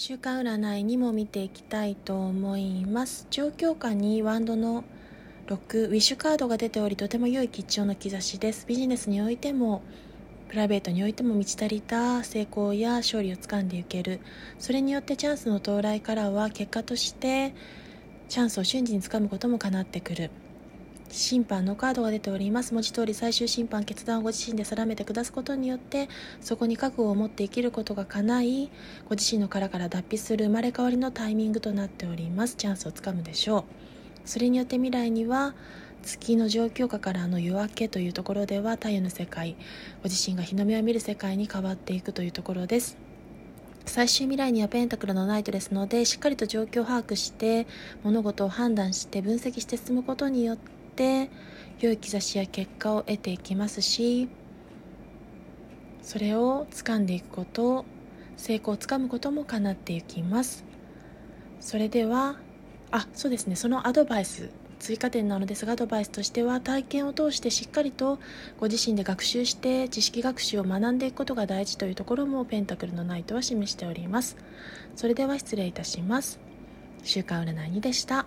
週間占いにも見ていきたいと思います。状況下にワンドの6ウィッシュカードが出ておりとても良い吉兆の兆しです。ビジネスにおいてもプライベートにおいても満ち足りた成功や勝利をつかんでいける。それによってチャンスの到来からは結果としてチャンスを瞬時につかむこともかなってくる。審判のカードが出ております。文字通り最終審判決断をご自身で定めて下すことによってそこに覚悟を持って生きることが叶いご自身の殻から脱皮する生まれ変わりのタイミングとなっております。チャンスをつかむでしょう。それによって未来には月の状況下からの夜明けというところでは太陽の世界ご自身が日の目を見る世界に変わっていくというところです。最終未来にはペンタクルのナイトですのでしっかりと状況を把握して物事を判断して分析して進むことによってって良い兆しや結果を得ていきますしそれを掴んでいくこと成功をつかむことも叶っていきます。それではあそうですね。そのアドバイス追加点なのですがアドバイスとしては体験を通してしっかりとご自身で学習して知識学習を学んでいくことが大事というところもペンタクルのナイトは示しております。それでは失礼いたします。週刊占い2でした。